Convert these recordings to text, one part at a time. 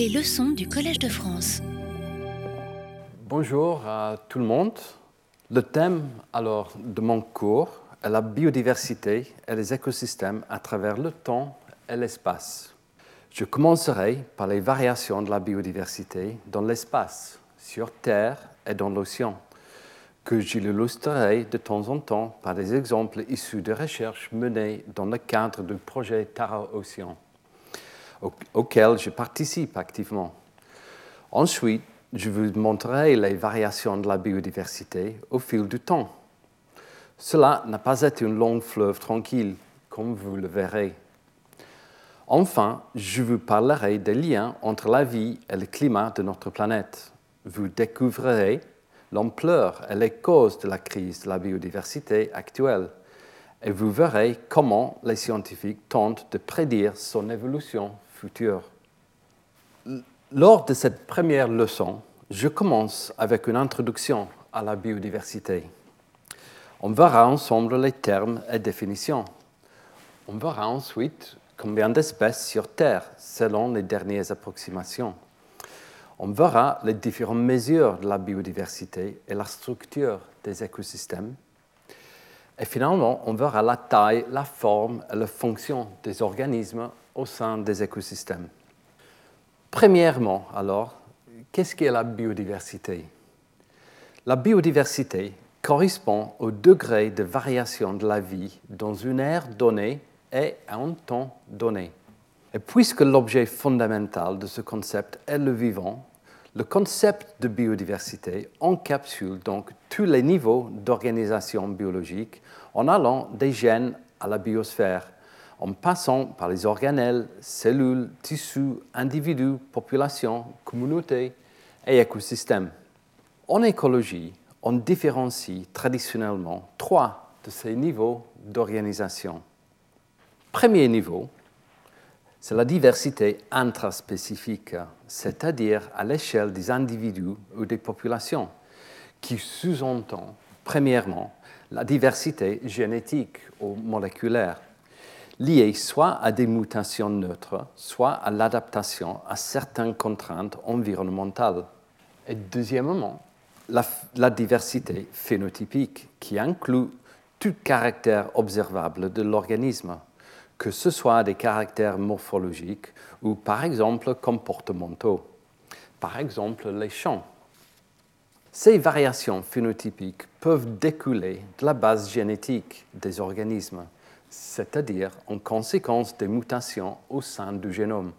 Les leçons du Collège de France. Bonjour à tout le monde. Le thème alors de mon cours est la biodiversité et les écosystèmes à travers le temps et l'espace. Je commencerai par les variations de la biodiversité dans l'espace, sur Terre et dans l'océan, que j'illustrerai de temps en temps par des exemples issus de recherches menées dans le cadre du projet Tara Océan auquel je participe activement. Ensuite, je vous montrerai les variations de la biodiversité au fil du temps. Cela n'a pas été un long fleuve tranquille, comme vous le verrez. Enfin, je vous parlerai des liens entre la vie et le climat de notre planète. Vous découvrirez l'ampleur et les causes de la crise de la biodiversité actuelle et vous verrez comment les scientifiques tentent de prédire son évolution lors de cette première leçon, je commence avec une introduction à la biodiversité. On verra ensemble les termes et définitions. On verra ensuite combien d'espèces sur Terre selon les dernières approximations. On verra les différentes mesures de la biodiversité et la structure des écosystèmes. Et finalement, on verra la taille, la forme et la fonction des organismes au sein des écosystèmes. Premièrement, alors, qu'est-ce qu'est la biodiversité? La biodiversité correspond au degré de variation de la vie dans une ère donnée et à un temps donné. Et puisque l'objet fondamental de ce concept est le vivant, le concept de biodiversité encapsule donc tous les niveaux d'organisation biologique en allant des gènes à la biosphère, en passant par les organelles, cellules, tissus, individus, populations, communautés et écosystèmes. En écologie, on différencie traditionnellement trois de ces niveaux d'organisation. Premier niveau, c'est la diversité intraspécifique, c'est-à-dire à, l'échelle des individus ou des populations, qui sous-entend, premièrement, la diversité génétique ou moléculaire liées soit à des mutations neutres, soit à l'adaptation à certaines contraintes environnementales. Et deuxièmement, la, diversité phénotypique qui inclut tout caractère observable de l'organisme, que ce soit des caractères morphologiques ou par exemple comportementaux, par exemple les champs. Ces variations phénotypiques peuvent découler de la base génétique des organismes c'est-à-dire en conséquence des mutations au sein du génome.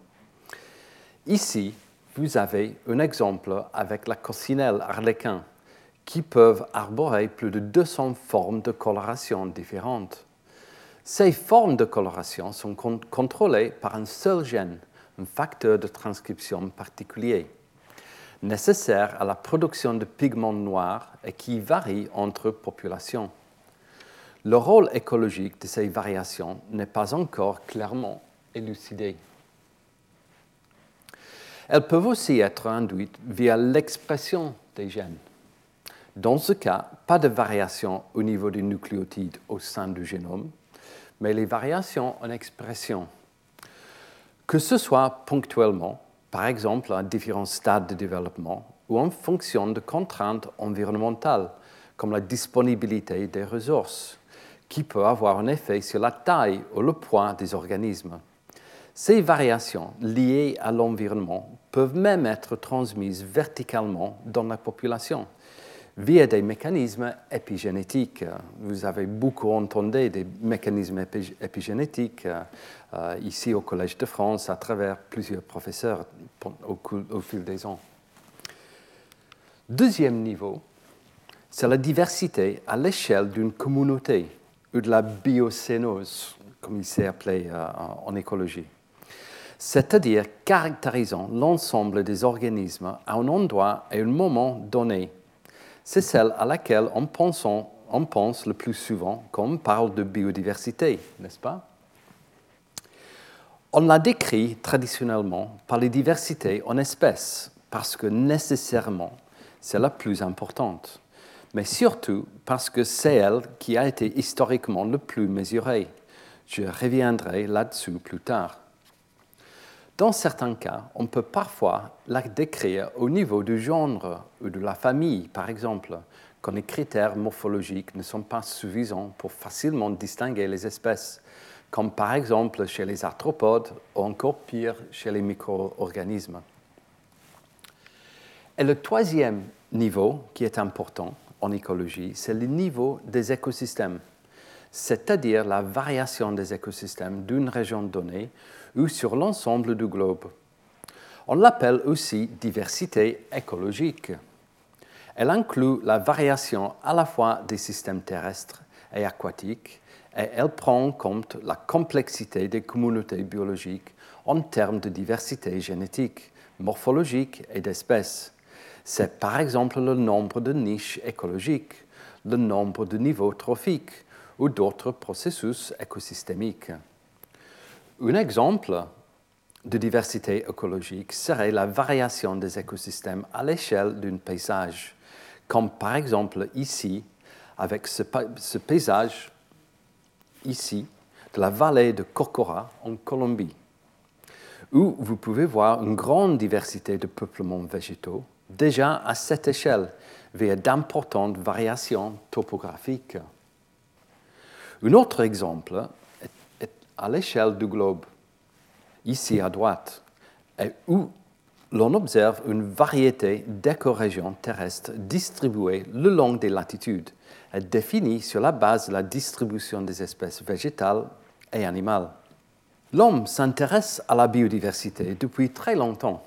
Ici, vous avez un exemple avec la coccinelle arlequin, qui peuvent arborer plus de 200 formes de coloration différentes. Ces formes de coloration sont contrôlées par un seul gène, un facteur de transcription particulier, nécessaire à la production de pigments noirs et qui varie entre populations. Le rôle écologique de ces variations n'est pas encore clairement élucidé. Elles peuvent aussi être induites via l'expression des gènes. Dans ce cas, pas de variation au niveau des nucléotides au sein du génome, mais les variations en expression. Que ce soit ponctuellement, par exemple à différents stades de développement, ou en fonction de contraintes environnementales, comme la disponibilité des ressources, qui peut avoir un effet sur la taille ou le poids des organismes. Ces variations liées à l'environnement peuvent même être transmises verticalement dans la population via des mécanismes épigénétiques. Vous avez beaucoup entendu des mécanismes épigénétiques euh, ici au Collège de France à travers plusieurs professeurs au, au fil des ans. Deuxième niveau, c'est la diversité à l'échelle d'une communauté ou de la biocénose, comme il s'est appelé euh, en écologie. C'est-à-dire caractérisant l'ensemble des organismes à un endroit et un moment donné. C'est celle à laquelle on pense, on pense le plus souvent quand on parle de biodiversité, n'est-ce pas? On la décrit traditionnellement par les diversités en espèces, parce que nécessairement, c'est la plus importante mais surtout parce que c'est elle qui a été historiquement le plus mesurée. Je reviendrai là-dessus plus tard. Dans certains cas, on peut parfois la décrire au niveau du genre ou de la famille, par exemple, quand les critères morphologiques ne sont pas suffisants pour facilement distinguer les espèces, comme par exemple chez les arthropodes ou encore pire chez les micro-organismes. Et le troisième niveau qui est important en écologie, c'est le niveau des écosystèmes, c'est-à-dire la variation des écosystèmes d'une région donnée ou sur l'ensemble du globe. On l'appelle aussi diversité écologique. Elle inclut la variation à la fois des systèmes terrestres et aquatiques et elle prend en compte la complexité des communautés biologiques en termes de diversité génétique, morphologique et d'espèces. C'est par exemple le nombre de niches écologiques, le nombre de niveaux trophiques ou d'autres processus écosystémiques. Un exemple de diversité écologique serait la variation des écosystèmes à l'échelle d'un paysage, comme par exemple ici, avec ce, paysage ici de la vallée de Cocora en Colombie, où vous pouvez voir une grande diversité de peuplements végétaux déjà à cette échelle via d'importantes variations topographiques. Un autre exemple est à l'échelle du globe, ici à droite, où l'on observe une variété d'écorégions terrestres distribuées le long des latitudes et définies sur la base de la distribution des espèces végétales et animales. L'homme s'intéresse à la biodiversité depuis très longtemps.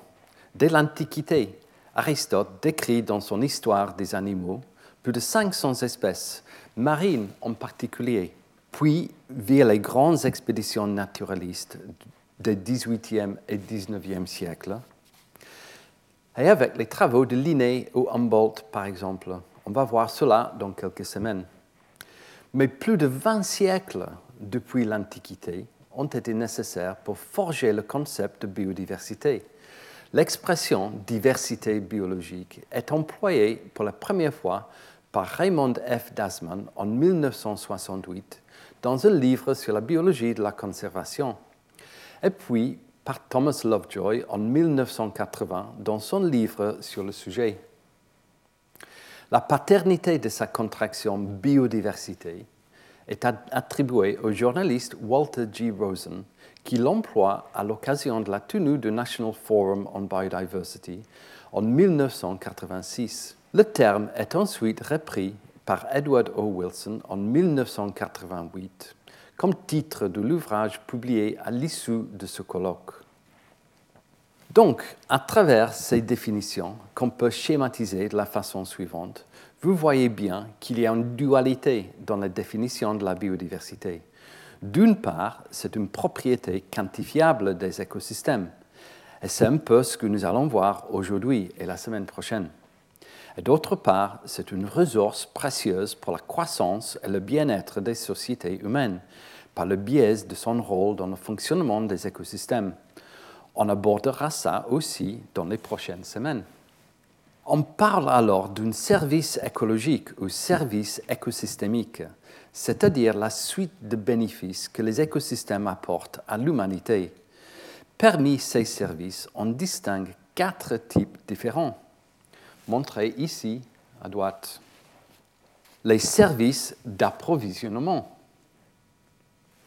Dès l'Antiquité, Aristote décrit dans son Histoire des animaux plus de 500 espèces, marines en particulier. Puis, via les grandes expéditions naturalistes des 18e et 19e siècles, et avec les travaux de Linné ou Humboldt, par exemple, on va voir cela dans quelques semaines. Mais plus de 20 siècles depuis l'Antiquité ont été nécessaires pour forger le concept de biodiversité. L'expression diversité biologique est employée pour la première fois par Raymond F. Dasman en 1968 dans un livre sur la biologie de la conservation, et puis par Thomas Lovejoy en 1980 dans son livre sur le sujet. La paternité de sa contraction biodiversité est attribuée au journaliste Walter G. Rosen qui l'emploie à l'occasion de la tenue du National Forum on Biodiversity en 1986. Le terme est ensuite repris par Edward O. Wilson en 1988 comme titre de l'ouvrage publié à l'issue de ce colloque. Donc, à travers ces définitions, qu'on peut schématiser de la façon suivante, vous voyez bien qu'il y a une dualité dans la définition de la biodiversité. D'une part, c'est une propriété quantifiable des écosystèmes. Et c'est un peu ce que nous allons voir aujourd'hui et la semaine prochaine. Et d'autre part, c'est une ressource précieuse pour la croissance et le bien-être des sociétés humaines, par le biais de son rôle dans le fonctionnement des écosystèmes. On abordera ça aussi dans les prochaines semaines. On parle alors d'un service écologique ou service écosystémique c'est-à-dire la suite de bénéfices que les écosystèmes apportent à l'humanité. Parmi ces services, on distingue quatre types différents, montrés ici à droite. Les services d'approvisionnement,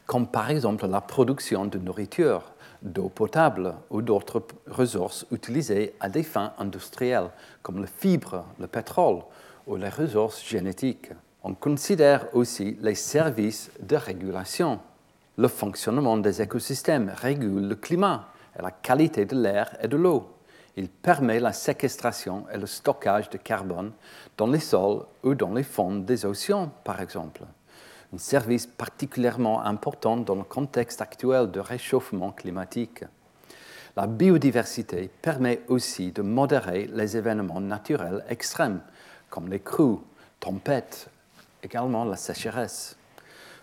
comme par exemple la production de nourriture, d'eau potable ou d'autres ressources utilisées à des fins industrielles, comme la fibre, le pétrole ou les ressources génétiques. On considère aussi les services de régulation. Le fonctionnement des écosystèmes régule le climat et la qualité de l'air et de l'eau. Il permet la séquestration et le stockage de carbone dans les sols ou dans les fonds des océans, par exemple. Un service particulièrement important dans le contexte actuel de réchauffement climatique. La biodiversité permet aussi de modérer les événements naturels extrêmes, comme les crues, tempêtes également la sécheresse.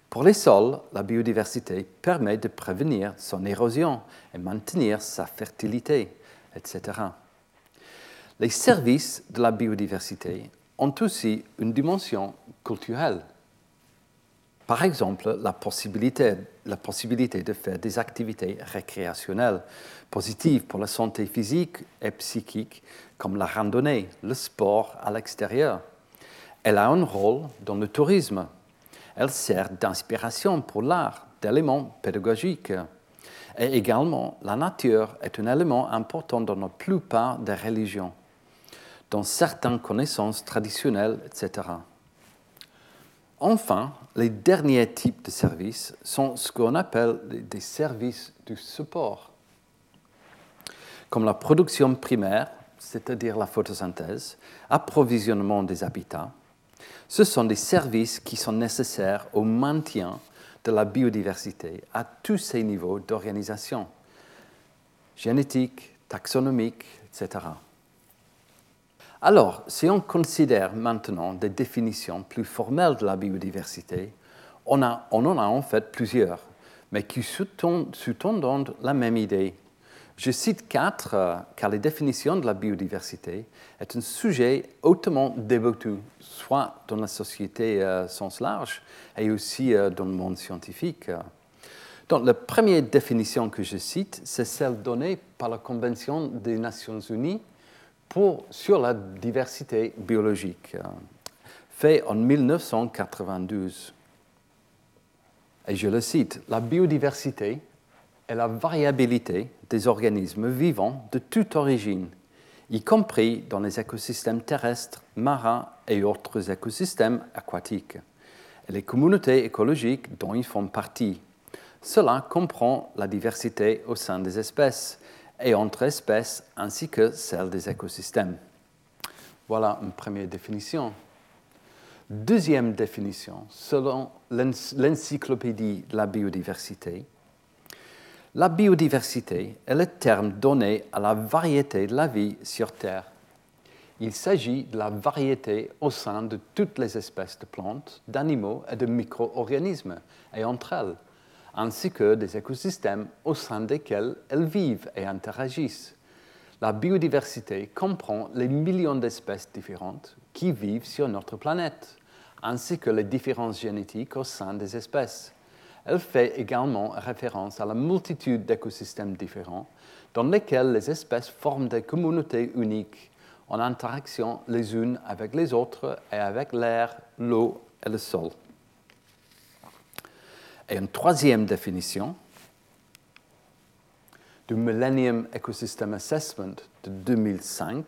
Pour les sols, la biodiversité permet de prévenir son érosion et maintenir sa fertilité, etc. Les services de la biodiversité ont aussi une dimension culturelle. Par exemple, la possibilité, de faire des activités récréationnelles positives pour la santé physique et psychique, comme la randonnée, le sport à l'extérieur. Elle a un rôle dans le tourisme. Elle sert d'inspiration pour l'art, d'élément pédagogique. Et également, la nature est un élément important dans la plupart des religions, dans certaines connaissances traditionnelles, etc. Enfin, les derniers types de services sont ce qu'on appelle des services du support, comme la production primaire, c'est-à-dire la photosynthèse, approvisionnement des habitats. Ce sont des services qui sont nécessaires au maintien de la biodiversité à tous ces niveaux d'organisation, génétique, taxonomique, etc. Alors, si on considère maintenant des définitions plus formelles de la biodiversité, on, en a en fait plusieurs, mais qui sous-tendent la même idée. Je cite quatre, euh, car les définitions de la biodiversité est un sujet hautement débattu, soit dans la société euh, sens large et aussi euh, dans le monde scientifique. Donc, la première définition que je cite, c'est celle donnée par la Convention des Nations Unies sur la diversité biologique, euh, fait en 1992. Et je le cite, la biodiversité est la variabilité des organismes vivants de toute origine, y compris dans les écosystèmes terrestres, marins et autres écosystèmes aquatiques, et les communautés écologiques dont ils font partie. Cela comprend la diversité au sein des espèces, et entre espèces ainsi que celle des écosystèmes. Voilà une première définition. Deuxième définition, selon l'encyclopédie de la biodiversité, la biodiversité est le terme donné à la variété de la vie sur Terre. Il s'agit de la variété au sein de toutes les espèces de plantes, d'animaux et de micro-organismes, et entre elles ainsi que des écosystèmes au sein desquels elles vivent et interagissent. La biodiversité comprend les millions d'espèces différentes qui vivent sur notre planète, ainsi que les différences génétiques au sein des espèces. Elle fait également référence à la multitude d'écosystèmes différents dans lesquels les espèces forment des communautés uniques en interaction les unes avec les autres et avec l'air, l'eau et le sol. Et une troisième définition du Millennium Ecosystem Assessment de 2005,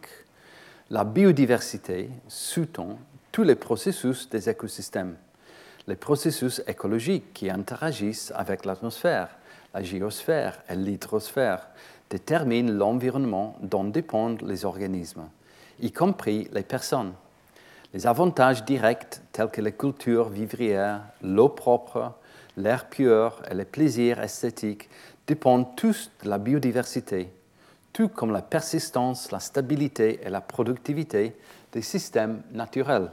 la biodiversité sous-tend tous les processus des écosystèmes, les processus écologiques qui interagissent avec l'atmosphère, la géosphère et l'hydrosphère, déterminent l'environnement dont dépendent les organismes, y compris les personnes. Les avantages directs tels que les cultures vivrières, l'eau propre, l'air pur et les plaisirs esthétiques dépendent tous de la biodiversité, tout comme la persistance, la stabilité et la productivité des systèmes naturels.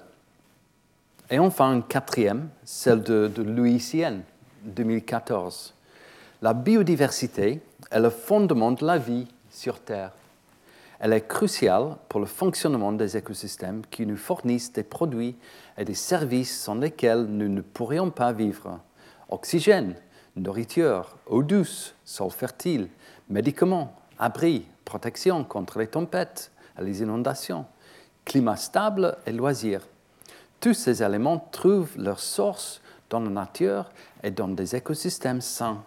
Et enfin, une quatrième, celle de, de Louis Sien, 2014. La biodiversité est le fondement de la vie sur Terre. Elle est cruciale pour le fonctionnement des écosystèmes qui nous fournissent des produits et des services sans lesquels nous ne pourrions pas vivre oxygène, nourriture, eau douce, sol fertile, médicaments, abris, protection contre les tempêtes et les inondations, climat stable et loisirs. Tous ces éléments trouvent leur source dans la nature et dans des écosystèmes sains.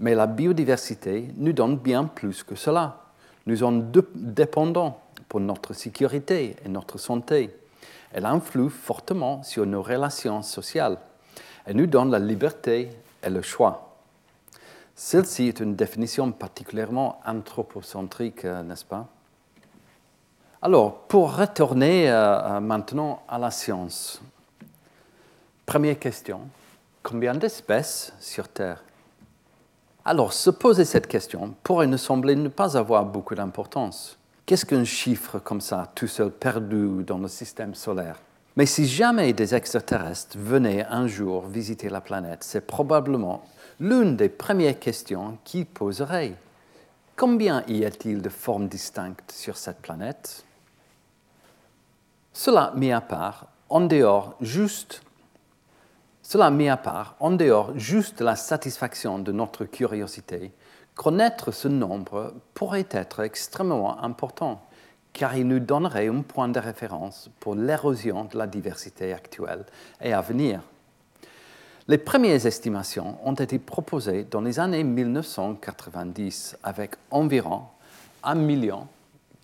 Mais la biodiversité nous donne bien plus que cela. Nous en dépendons pour notre sécurité et notre santé. Elle influe fortement sur nos relations sociales. Elle nous donne la liberté et le choix. Celle-ci est une définition particulièrement anthropocentrique, euh, n'est-ce pas? Alors, pour retourner euh, euh, maintenant à la science, première question, combien d'espèces sur Terre? Alors, se poser cette question pourrait nous sembler ne pas avoir beaucoup d'importance. Qu'est-ce qu'un chiffre comme ça, tout seul perdu dans le système solaire? Mais si jamais des extraterrestres venaient un jour visiter la planète, c'est probablement l'une des premières questions qu'ils poseraient. Combien y a-t-il de formes distinctes sur cette planète? Cela mis à part, en dehors juste Cela à part, en dehors juste la satisfaction de notre curiosité, connaître ce nombre pourrait être extrêmement important, car il nous donnerait un point de référence pour l'érosion de la diversité actuelle et à venir. Les premières estimations ont été proposées dans les années 1990 avec environ 1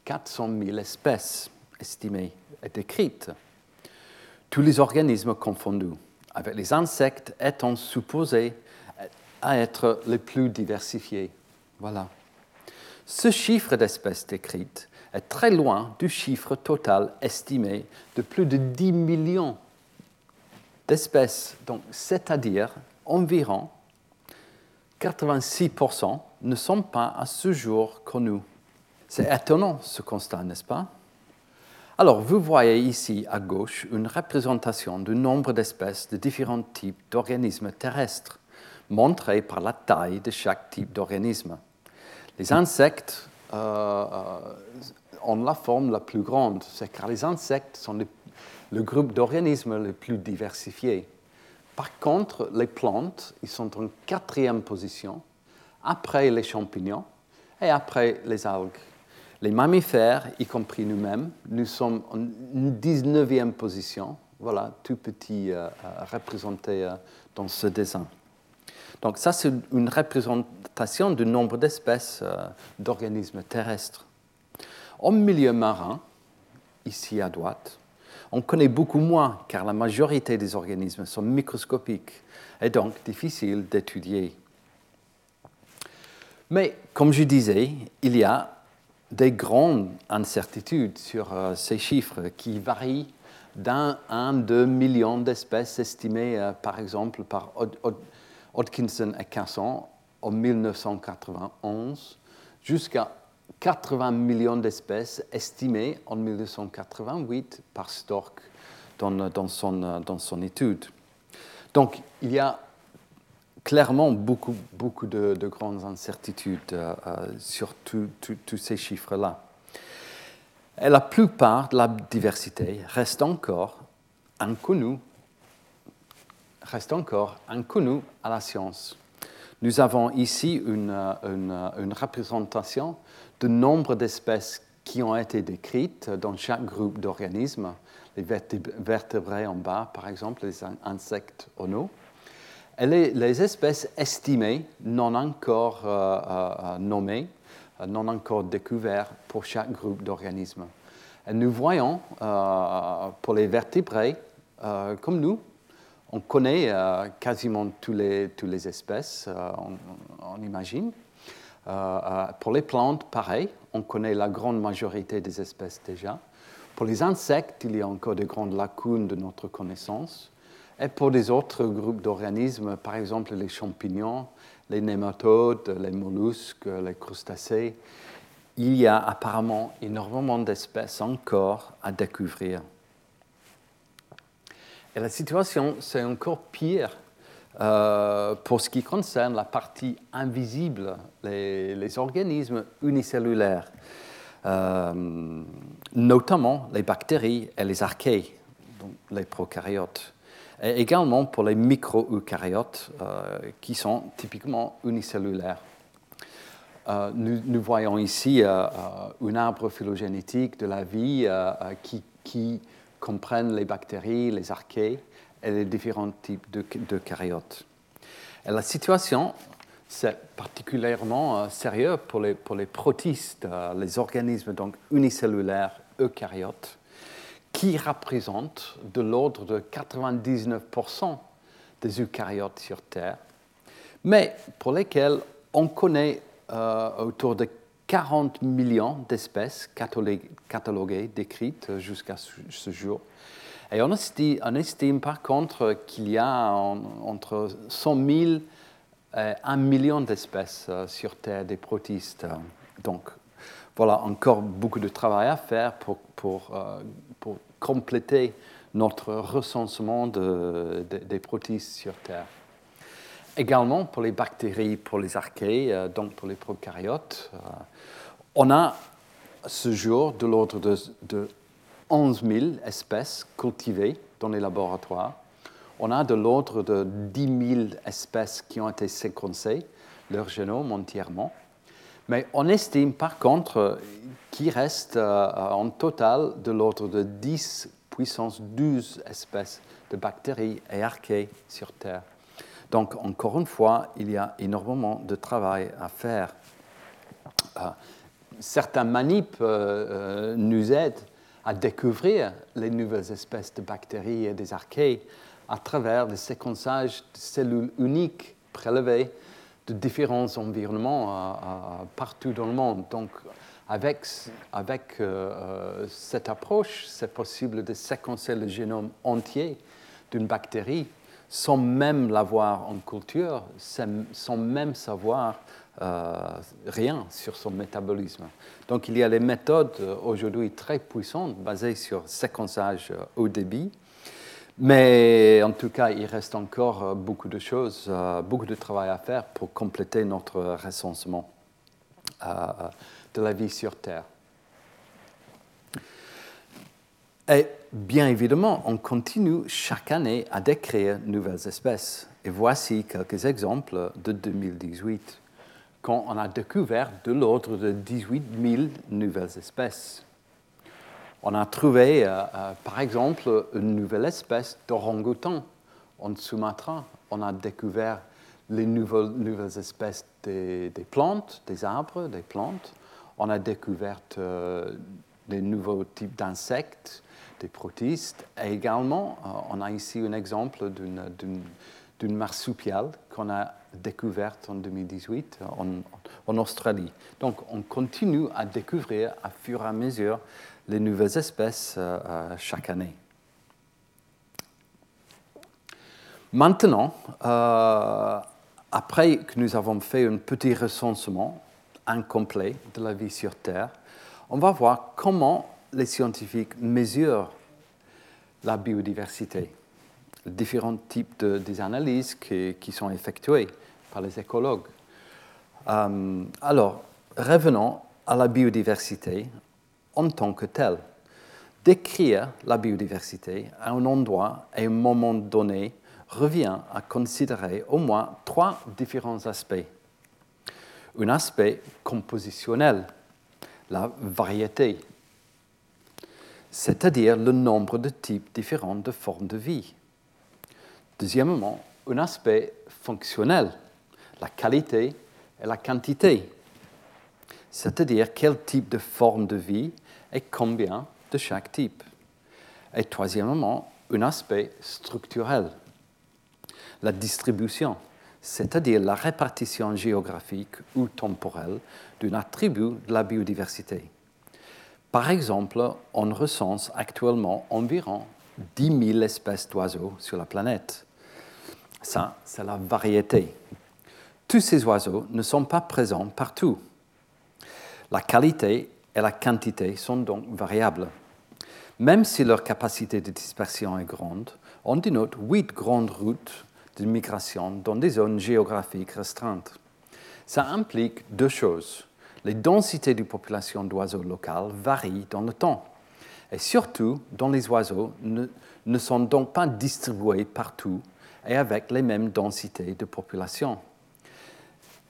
400 000 espèces estimées et décrites, tous les organismes confondus avec les insectes étant supposés à être les plus diversifiés. Voilà. Ce chiffre d'espèces décrites est très loin du chiffre total estimé de plus de 10 millions d'espèces, donc c'est-à-dire environ 86% ne sont pas à ce jour connus. C'est étonnant ce constat, n'est-ce pas? Alors, vous voyez ici à gauche une représentation du nombre d'espèces de différents types d'organismes terrestres, montrée par la taille de chaque type d'organisme. Les insectes euh, euh, ont la forme la plus grande, c'est car les insectes sont le, groupe d'organismes le plus diversifié. Par contre, les plantes, ils sont en quatrième position, après les champignons et après les algues. Les mammifères, y compris nous-mêmes, nous sommes en 19e position, voilà, tout petit euh, euh, représenté euh, dans ce dessin. Donc ça, c'est une représentation du nombre d'espèces d'organismes terrestres. Au milieu marin, ici à droite, on connaît beaucoup moins car la majorité des organismes sont microscopiques et donc difficiles d'étudier. Mais comme je disais, il y a des grandes incertitudes sur euh, ces chiffres qui varient d'un à deux millions d'espèces estimées, euh, par exemple, par Hodkinson et Casson en 1991, jusqu'à 80 millions d'espèces estimées en 1988 par Stork dans, dans, son, dans son étude. Donc, il y a clairement beaucoup, beaucoup de, grandes incertitudes euh, euh, sur tous ces chiffres-là. Et la plupart de la diversité reste encore inconnue, reste encore à la science. Nous avons ici une, une représentation du nombre d'espèces qui ont été décrites dans chaque groupe d'organismes, les vertébrés en bas, par exemple, les insectes en haut les espèces estimées, non encore euh, euh, nommées, euh, non encore découvertes pour chaque groupe d'organismes. Nous voyons, pour les vertébrés, comme nous, on connaît quasiment toutes les, toutes les espèces, on, imagine. pour les plantes, pareil, on connaît la grande majorité des espèces déjà. Pour les insectes, il y a encore de grandes lacunes de notre connaissance. Et pour des autres groupes d'organismes, par exemple les champignons, les nématodes, les mollusques, les crustacés, il y a apparemment énormément d'espèces encore à découvrir. Et la situation, c'est encore pire euh, pour ce qui concerne la partie invisible, les, organismes unicellulaires, euh, notamment les bactéries et les archées, donc les prokaryotes et également pour les micro-eucaryotes euh, qui sont typiquement unicellulaires. Euh, nous, voyons ici euh, un arbre phylogénétique de la vie qui, qui comprenne les bactéries, les archées et les différents types d'eucaryotes. Et la situation, c'est particulièrement sérieux pour les, pour les protistes, les organismes donc unicellulaires eucaryotes, qui représente de l'ordre de 99% des eucaryotes sur Terre, mais pour lesquels on connaît euh, autour de 40 millions d'espèces cataloguées, décrites jusqu'à ce jour. Et on estime, par contre qu'il y a entre 100 000 et 1 million d'espèces euh, sur Terre des protistes. Donc, voilà encore beaucoup de travail à faire pour, euh, pour compléter notre recensement de, des protistes sur Terre. Également pour les bactéries, pour les archées, euh, donc pour les prokaryotes, euh, on a ce jour de l'ordre de, de 11 000 espèces cultivées dans les laboratoires. On a de l'ordre de 10 000 espèces qui ont été séquencées, leur génome entièrement. Mais on estime par contre qu'il reste euh, en total de l'ordre de 10 puissance 12 espèces de bactéries et archées sur Terre. Donc, encore une fois, il y a énormément de travail à faire. Euh, certains manips euh, nous aident à découvrir les nouvelles espèces de bactéries et des archées à travers le séquençage de cellules uniques prélevées de différents environnements euh, euh, partout dans le monde. Donc, avec, avec euh, cette approche, c'est possible de séquencer le génome entier d'une bactérie sans même l'avoir en culture, sans même savoir rien sur son métabolisme. Donc il y a des méthodes aujourd'hui très puissantes basées sur séquençage au débit mais en tout cas, il reste encore euh, beaucoup de choses, euh, beaucoup de travail à faire pour compléter notre recensement euh, de la vie sur Terre. Et bien évidemment, on continue chaque année à décrire nouvelles espèces. Et voici quelques exemples de 2018, quand on a découvert de l'ordre de 18 000 nouvelles espèces. On a trouvé, euh, euh, par exemple, une nouvelle espèce d'orang-outan en Sumatra. On a découvert les nouvelles, espèces des, plantes, des arbres, des plantes. On a découvert euh, des nouveaux types d'insectes, des protistes. Et également, on a ici un exemple d'une marsupiale qu'on a découverte en 2018 en, en, Australie. Donc, on continue à découvrir à fur et à mesure les nouvelles espèces euh, euh, chaque année. Maintenant, euh, après que nous avons fait un petit recensement incomplet de la vie sur Terre, on va voir comment les scientifiques mesurent la biodiversité, les différents types de, des analyses qui, sont effectuées par les écologues. alors, revenons à la biodiversité en tant que tel. Décrire la biodiversité à un endroit et un moment donné revient à considérer au moins trois différents aspects. Un aspect compositionnel, la variété, c'est-à-dire le nombre de types différents de formes de vie. Deuxièmement, un aspect fonctionnel, la qualité et la quantité, c'est-à-dire quel type de forme de vie et combien de chaque type. Et troisièmement, un aspect structurel, la distribution, c'est-à-dire la répartition géographique ou temporelle d'un attribut de la biodiversité. Par exemple, on recense actuellement environ 10 000 espèces d'oiseaux sur la planète. Ça, c'est la variété. Tous ces oiseaux ne sont pas présents partout. La qualité et la quantité sont donc variables. Même si leur capacité de dispersion est grande, on dénote huit grandes routes de migration dans des zones géographiques restreintes. Ça implique deux choses. Les densités de population d'oiseaux locales varient dans le temps. Et surtout, dont les oiseaux ne, ne sont donc pas distribués partout et avec les mêmes densités de population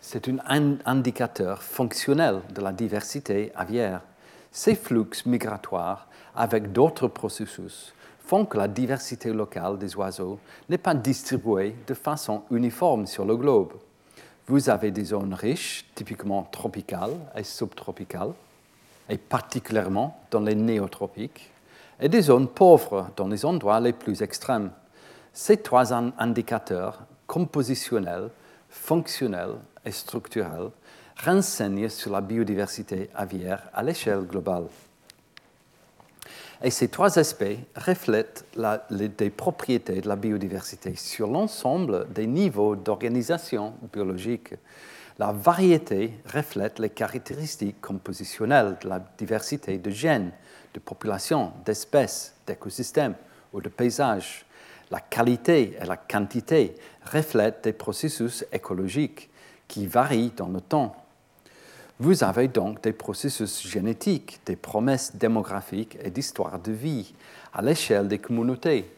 c'est un indicateur fonctionnel de la diversité aviaire. Ces flux migratoires, avec d'autres processus, font que la diversité locale des oiseaux n'est pas distribuée de façon uniforme sur le globe. Vous avez des zones riches, typiquement tropicales et subtropicales, et particulièrement dans les néotropiques, et des zones pauvres dans les endroits les plus extrêmes. Ces trois indicateurs compositionnels, fonctionnels et structurelle renseigne sur la biodiversité aviaire à l'échelle globale. Et ces trois aspects reflètent les, propriétés de la biodiversité sur l'ensemble des niveaux d'organisation biologique. La variété reflète les caractéristiques compositionnelles de la diversité de gènes, de populations, d'espèces, d'écosystèmes ou de paysages. La qualité et la quantité reflètent des processus écologiques qui varient dans le temps. Vous avez donc des processus génétiques, des promesses démographiques et d'histoire de vie à l'échelle des communautés.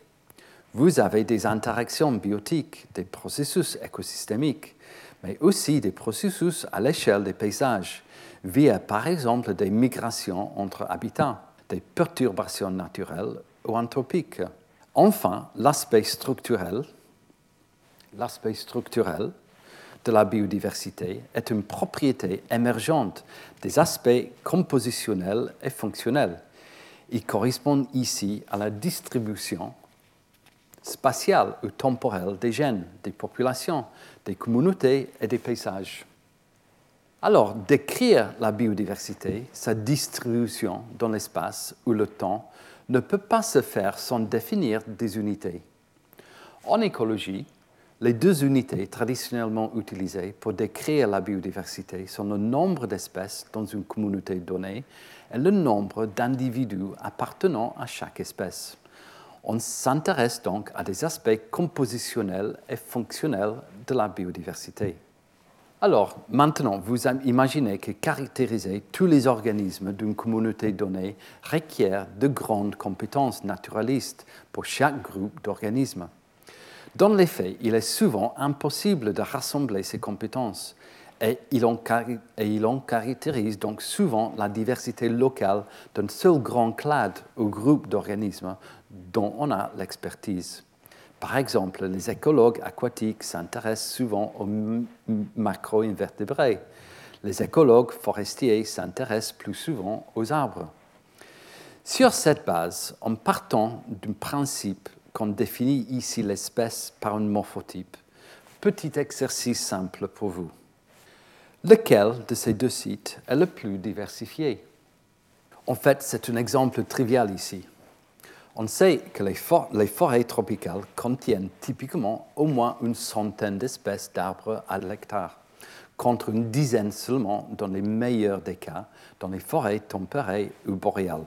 vous avez des interactions biotiques, des processus écosystémiques, mais aussi des processus à l'échelle des paysages, via par exemple des migrations entre habitats, des perturbations naturelles ou anthropiques. Enfin, l'aspect structurel, l'aspect structurel de la biodiversité est une propriété émergente des aspects compositionnels et fonctionnels. Il correspond ici à la distribution spatiale ou temporelle des gènes, des populations, des communautés et des paysages. Alors, décrire la biodiversité, sa distribution dans l'espace ou le temps, ne peut pas se faire sans définir des unités. En écologie, les deux unités traditionnellement utilisées pour décrire la biodiversité sont le nombre d'espèces dans une communauté donnée et le nombre d'individus appartenant à chaque espèce. On s'intéresse donc à des aspects compositionnels et fonctionnels de la biodiversité. Alors, maintenant, vous imaginez que caractériser tous les organismes d'une communauté donnée requiert de grandes compétences naturalistes pour chaque groupe d'organismes. Dans les faits, il est souvent impossible de rassembler ces compétences et il en, caractérise donc souvent la diversité locale d'un seul grand clade ou groupe d'organismes dont on a l'expertise. Par exemple, les écologues aquatiques s'intéressent souvent aux macro-invertébrés. Les écologues forestiers s'intéressent plus souvent aux arbres. Sur cette base, en partant du principe qu'on définit ici l'espèce par un morphotype, petit exercice simple pour vous. Lequel de ces deux sites est le plus diversifié? En fait, c'est un exemple trivial ici. On sait que les, forêts tropicales contiennent typiquement au moins une centaine d'espèces d'arbres à l'hectare, contre une dizaine seulement dans les meilleurs des cas dans les forêts tempérées ou boréales,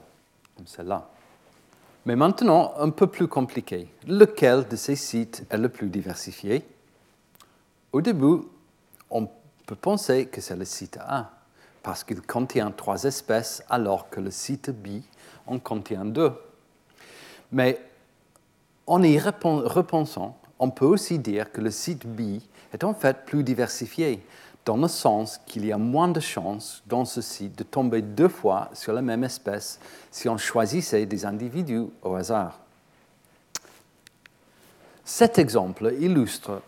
comme celle-là. Mais maintenant, un peu plus compliqué. Lequel de ces sites est le plus diversifié? Au début, on peut penser que c'est le site A, parce qu'il contient trois espèces alors que le site B en contient deux. Mais en y repensant, on peut aussi dire que le site B est en fait plus diversifié, dans le sens qu'il y a moins de chances dans ce site de tomber deux fois sur la même espèce si on choisissait des individus au hasard. Cet exemple illustre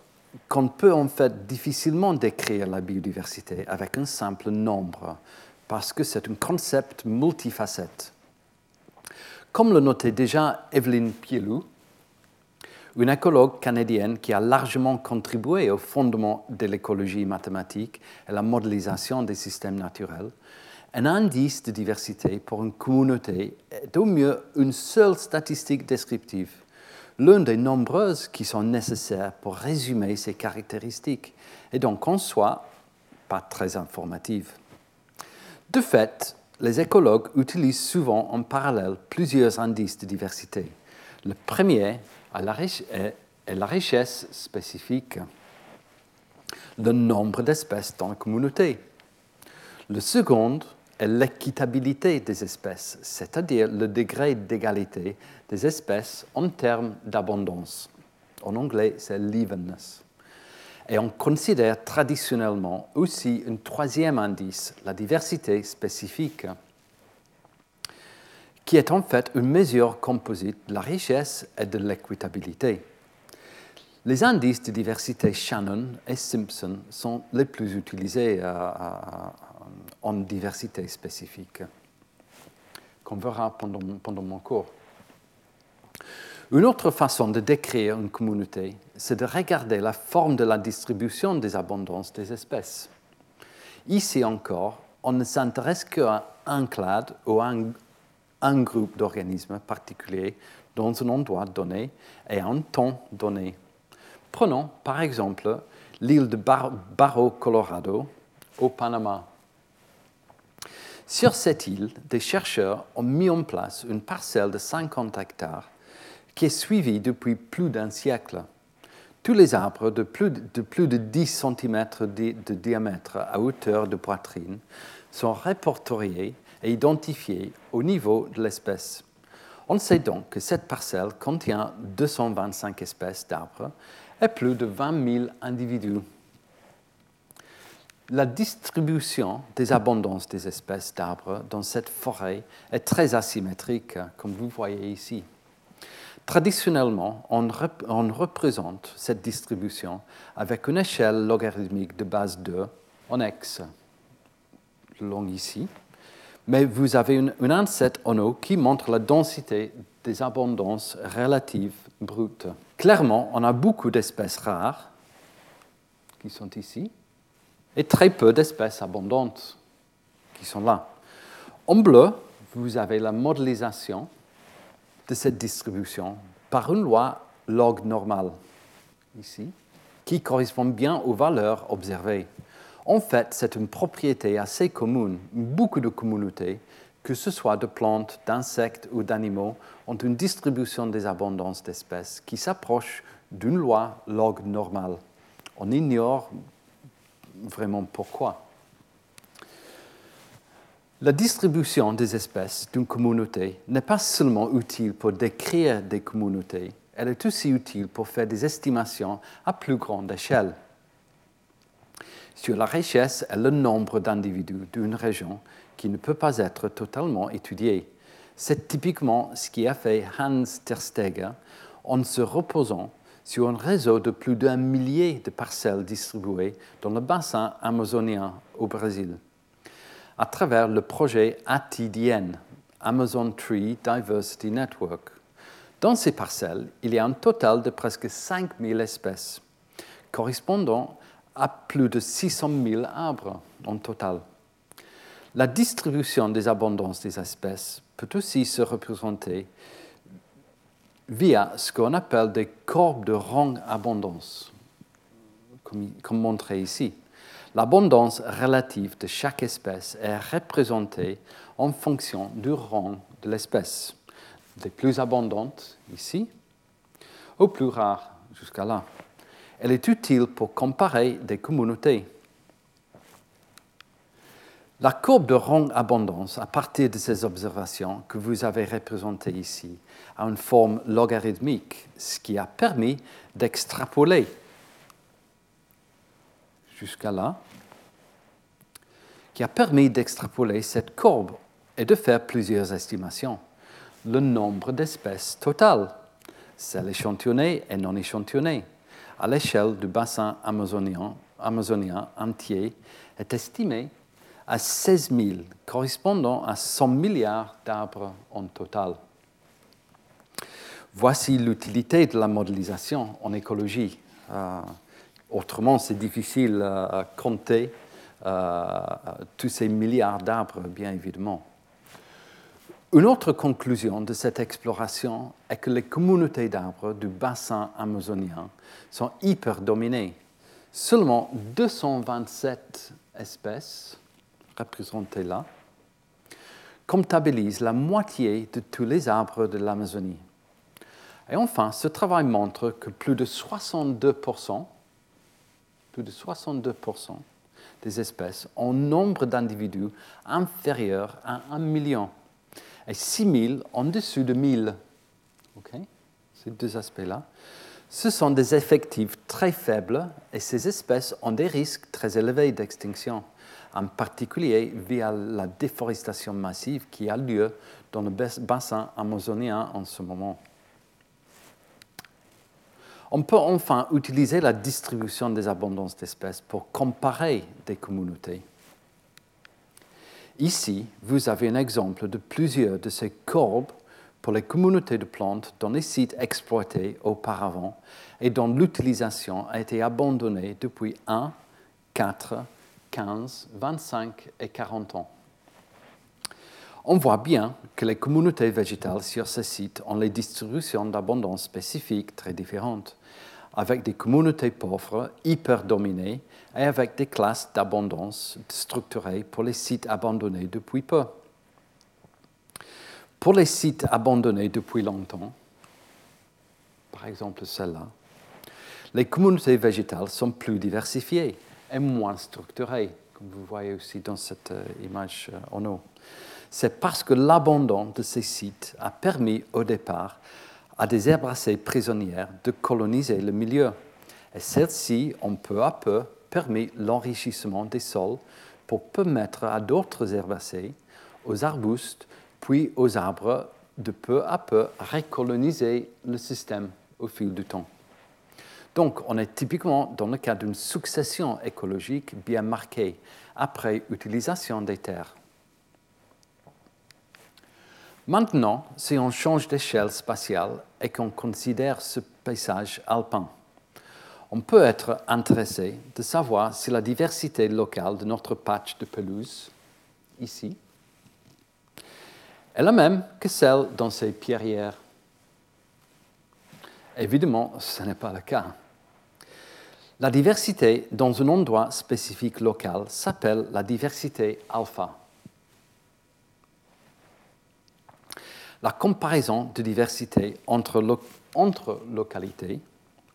qu'on peut en fait difficilement décrire la biodiversité avec un simple nombre, parce que c'est un concept multifacette. Comme le notait déjà Evelyn Pielou, une écologue canadienne qui a largement contribué au fondement de l'écologie mathématique et la modélisation des systèmes naturels, un indice de diversité pour une communauté est au mieux une seule statistique descriptive, l'une des nombreuses qui sont nécessaires pour résumer ces caractéristiques, et donc en soi pas très informative. De fait, les écologues utilisent souvent en parallèle plusieurs indices de diversité. Le premier est la richesse spécifique, le nombre d'espèces dans la communauté. Le second est l'équitabilité des espèces, c'est-à-dire le degré d'égalité des espèces en termes d'abondance. En anglais, c'est l'evenness. Et on considère traditionnellement aussi un troisième indice, la diversité spécifique, qui est en fait une mesure composite de la richesse et de l'équitabilité. Les indices de diversité Shannon et Simpson sont les plus utilisés euh, euh, en diversité spécifique, qu'on verra pendant, pendant mon cours. Une autre façon de décrire une communauté, c'est de regarder la forme de la distribution des abondances des espèces. Ici encore, on ne s'intéresse qu'à un clade ou à un, groupe d'organismes particuliers dans un endroit donné et à un temps donné. Prenons par exemple l'île de Barro Colorado au Panama. Sur cette île, des chercheurs ont mis en place une parcelle de 50 hectares qui est suivi depuis plus d'un siècle. Tous les arbres de plus de, plus de 10 cm de, diamètre à hauteur de poitrine sont répertoriés et identifiés au niveau de l'espèce. On sait donc que cette parcelle contient 225 espèces d'arbres et plus de 20 000 individus. La distribution des abondances des espèces d'arbres dans cette forêt est très asymétrique, comme vous voyez ici. Traditionnellement, on, représente cette distribution avec une échelle logarithmique de base 2 en x, long ici. Mais vous avez une, une en eau qui montre la densité des abondances relatives brutes. Clairement, on a beaucoup d'espèces rares qui sont ici et très peu d'espèces abondantes qui sont là. En bleu, vous avez la modélisation de cette distribution par une loi log normale, ici, qui correspond bien aux valeurs observées. En fait, c'est une propriété assez commune. Beaucoup de communautés, que ce soit de plantes, d'insectes ou d'animaux, ont une distribution des abondances d'espèces qui s'approche d'une loi log normale. On ignore vraiment pourquoi. La distribution des espèces d'une communauté n'est pas seulement utile pour décrire des communautés, elle est aussi utile pour faire des estimations à plus grande échelle sur la richesse et le nombre d'individus d'une région qui ne peut pas être totalement étudiée. C'est typiquement ce qui a fait Hans Tersteger en se reposant sur un réseau de plus d'un millier de parcelles distribuées dans le bassin amazonien au Brésil à travers le projet ATDN, Amazon Tree Diversity Network. Dans ces parcelles, il y a un total de presque 5000 espèces, correspondant à plus de 600 000 arbres en total. La distribution des abondances des espèces peut aussi se représenter via ce qu'on appelle des courbes de rang abondance, comme, comme montré ici. L'abondance relative de chaque espèce est représentée en fonction du rang de l'espèce, des plus abondantes ici aux plus rares jusqu'à là. Elle est utile pour comparer des communautés. La courbe de rang abondance, à partir de ces observations que vous avez représentées ici, a une forme logarithmique, ce qui a permis d'extrapoler jusqu'à là, qui a permis d'extrapoler cette courbe et de faire plusieurs estimations. Le nombre d'espèces totales, celles échantillonnées et non échantillonnées, à l'échelle du bassin amazonien, entier, est estimé à 16 000, correspondant à 100 milliards d'arbres en total. Voici l'utilité de la modélisation en écologie. Euh, Autrement, c'est difficile à compter euh, tous ces milliards d'arbres, bien évidemment. Une autre conclusion de cette exploration est que les communautés d'arbres du bassin amazonien sont hyper dominées. Seulement 227 espèces représentées là comptabilisent la moitié de tous les arbres de l'Amazonie. Et enfin, ce travail montre que plus de 62% plus de 62% des espèces ont nombre d'individus inférieur à 1 million et 6 000 en dessous de 1000. Okay? Ces deux aspects-là. Ce sont des effectifs très faibles et ces espèces ont des risques très élevés d'extinction, en particulier via la déforestation massive qui a lieu dans le bassin amazonien en ce moment. On peut enfin utiliser la distribution des abondances d'espèces pour comparer des communautés. Ici, vous avez un exemple de plusieurs de ces courbes pour les communautés de plantes dans les sites exploités auparavant et dont l'utilisation a été abandonnée depuis 1, 4, 15, 25 et 40 ans. On voit bien que les communautés végétales sur ces sites ont les distributions d'abondance spécifiques très différentes avec des communautés pauvres hyper dominées et avec des classes d'abondance structurées pour les sites abandonnés depuis peu. Pour les sites abandonnés depuis longtemps, par exemple celle-là, les communautés végétales sont plus diversifiées et moins structurées, comme vous voyez aussi dans cette euh, image euh, en haut. c'est parce que l'abandon de ces sites a permis au départ à des herbacées prisonnières de coloniser le milieu. Et celles-ci ont peu à peu permis l'enrichissement des sols pour permettre à d'autres herbacées, aux arbustes, puis aux arbres de peu à peu recoloniser le système au fil du temps. Donc, on est typiquement dans le cas d'une succession écologique bien marquée après utilisation des terres. Maintenant, si on change d'échelle spatiale et qu'on considère ce paysage alpin, on peut être intéressé de savoir si la diversité locale de notre patch de pelouse, ici, est la même que celle dans ces pierrières. Évidemment, ce n'est pas le cas. La diversité dans un endroit spécifique local s'appelle la diversité alpha. La comparaison de diversité entre, localités,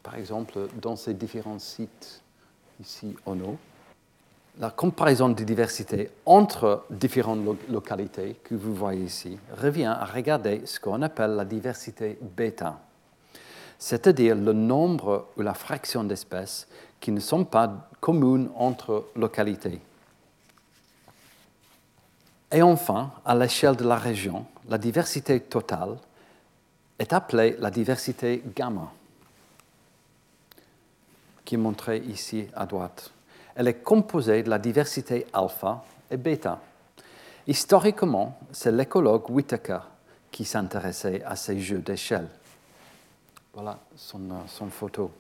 par exemple dans ces différents sites ici en haut, la comparaison de diversité entre différentes localités que vous voyez ici revient à regarder ce qu'on appelle la diversité bêta, c'est-à-dire le nombre ou la fraction d'espèces qui ne sont pas communes entre localités. Et enfin, à l'échelle de la région, la diversité totale est appelée la diversité gamma, qui est montrée ici à droite. Elle est composée de la diversité alpha et bêta. Historiquement, c'est l'écologue Whittaker qui s'intéressait à ces jeux d'échelle. Voilà son, euh, son photo.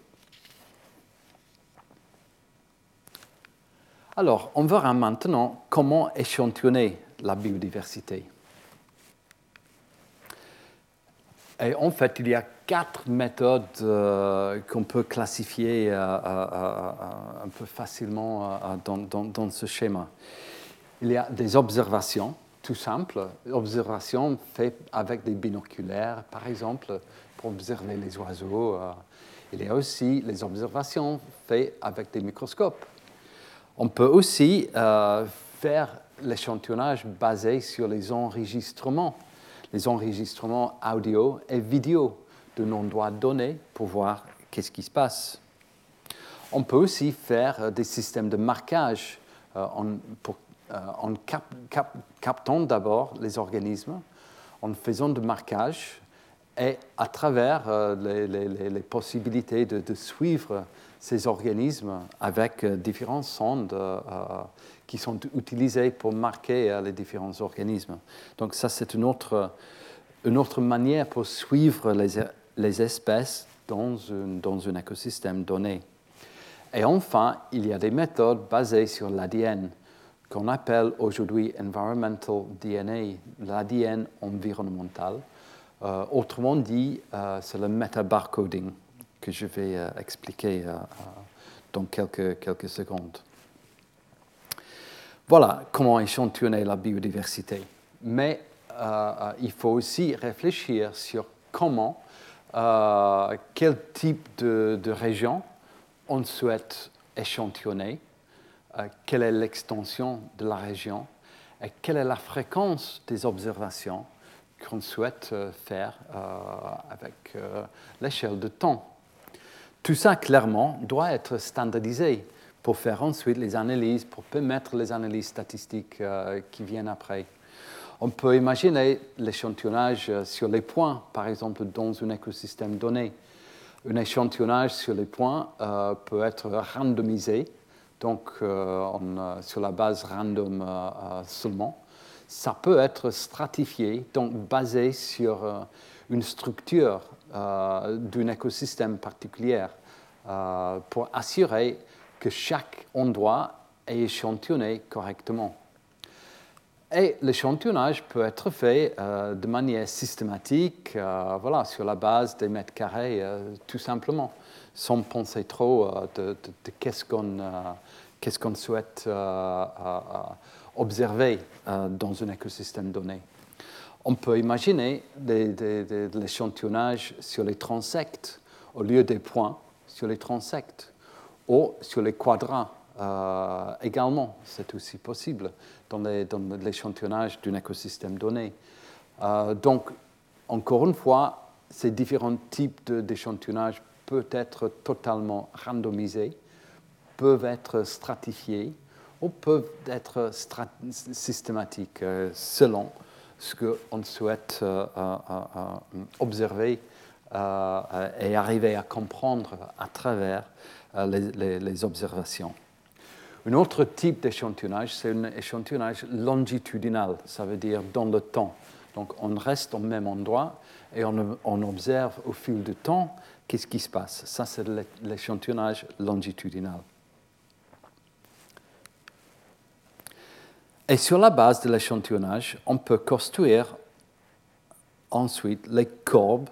Alors, on verra maintenant comment échantillonner la biodiversité. Et en fait, il y a quatre méthodes euh, qu'on peut classifier euh, euh, un peu facilement dans, ce schéma. Il y a des observations, tout simples, observations faites avec des binoculaires, par exemple, pour observer les oiseaux. il y a aussi les observations faites avec des microscopes. On peut aussi faire l'échantillonnage basé sur les enregistrements les enregistrements audio et vidéo d'un endroit donné pour voir qu'est-ce qui se passe. On peut aussi faire euh, des systèmes de marquage euh, en, euh, captant d'abord les organismes, en faisant de marquage et à travers les, possibilités de, suivre ces organismes avec différentes sondes qui sont utilisés pour marquer euh, les différents organismes. Donc ça, c'est une autre, une autre manière pour suivre les, les espèces dans un, dans un écosystème donné. Et enfin, il y a des méthodes basées sur l'ADN qu'on appelle aujourd'hui environmental DNA, l'ADN environnemental. Euh, autrement dit, euh, c'est le metabarcoding que je vais expliquer dans quelques, quelques secondes. Voilà comment échantillonner la biodiversité. Mais euh, euh, il faut aussi réfléchir sur comment, euh, quel type de, région on souhaite échantillonner, quelle est l'extension de la région et quelle est la fréquence des observations qu'on souhaite faire avec l'échelle de temps. Tout ça, clairement, doit être standardisé pour faire ensuite les analyses, pour permettre les analyses statistiques euh, qui viennent après. On peut imaginer l'échantillonnage euh, sur les points, par exemple, dans un écosystème donné. Un échantillonnage sur les points euh, peut être randomisé, donc sur la base random seulement. Ça peut être stratifié, donc basé sur une structure d'un écosystème particulier pour assurer que chaque endroit est échantillonné correctement. Et l'échantillonnage peut être fait euh, de manière systématique, euh, voilà, sur la base des mètres carrés, euh, tout simplement, sans penser trop de, qu'est-ce qu'on souhaite observer dans un écosystème donné. On peut imaginer l'échantillonnage sur les transects au lieu des points sur les transects ou sur les quadrats également, c'est aussi possible dans l'échantillonnage d'un écosystème donné. donc, encore une fois, ces différents types d'échantillonnage peuvent être totalement randomisés, peuvent être stratifiés ou peuvent être systématiques euh, selon ce qu'on souhaite euh, euh, observer et arriver à comprendre à travers les, les, observations. Un autre type d'échantillonnage, c'est un échantillonnage longitudinal, ça veut dire dans le temps. Donc on reste au même endroit et on, observe au fil du temps qu'est-ce qui se passe. Ça, c'est l'échantillonnage longitudinal. Et sur la base de l'échantillonnage, on peut construire ensuite les courbes